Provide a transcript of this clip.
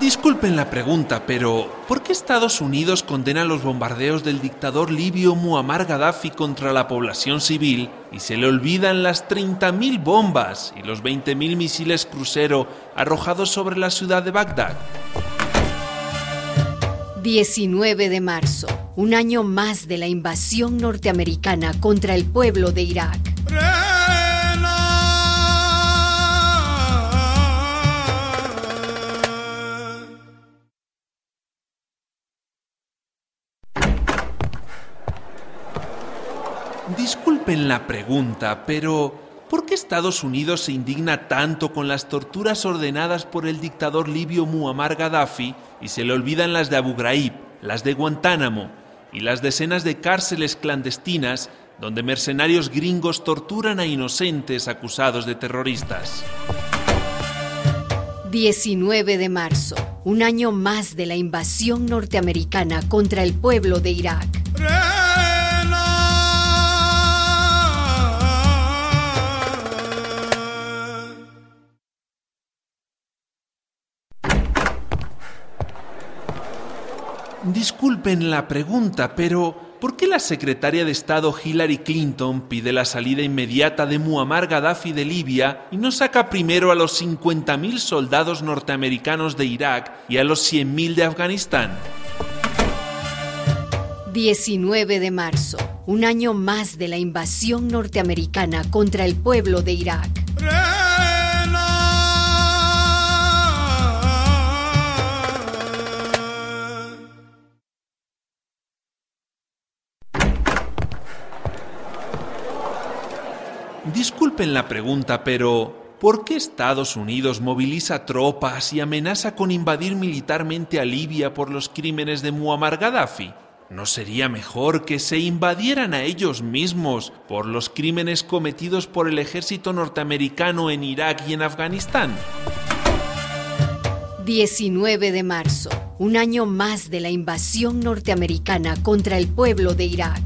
Disculpen la pregunta, pero ¿por qué Estados Unidos condena los bombardeos del dictador libio Muammar Gaddafi contra la población civil y se le olvidan las 30.000 bombas y los 20.000 misiles crucero arrojados sobre la ciudad de Bagdad? 19 de marzo, un año más de la invasión norteamericana contra el pueblo de Irak. Disculpen la pregunta, pero ¿por qué Estados Unidos se indigna tanto con las torturas ordenadas por el dictador libio Muammar Gaddafi y se le olvidan las de Abu Ghraib, las de Guantánamo y las decenas de cárceles clandestinas donde mercenarios gringos torturan a inocentes acusados de terroristas? 19 de marzo, un año más de la invasión norteamericana contra el pueblo de Irak. Disculpen la pregunta, pero ¿por qué la secretaria de Estado Hillary Clinton pide la salida inmediata de Muammar Gaddafi de Libia y no saca primero a los 50.000 soldados norteamericanos de Irak y a los 100.000 de Afganistán? 19 de marzo, un año más de la invasión norteamericana contra el pueblo de Irak. Disculpen la pregunta, pero ¿por qué Estados Unidos moviliza tropas y amenaza con invadir militarmente a Libia por los crímenes de Muammar Gaddafi? ¿No sería mejor que se invadieran a ellos mismos por los crímenes cometidos por el ejército norteamericano en Irak y en Afganistán? 19 de marzo, un año más de la invasión norteamericana contra el pueblo de Irak.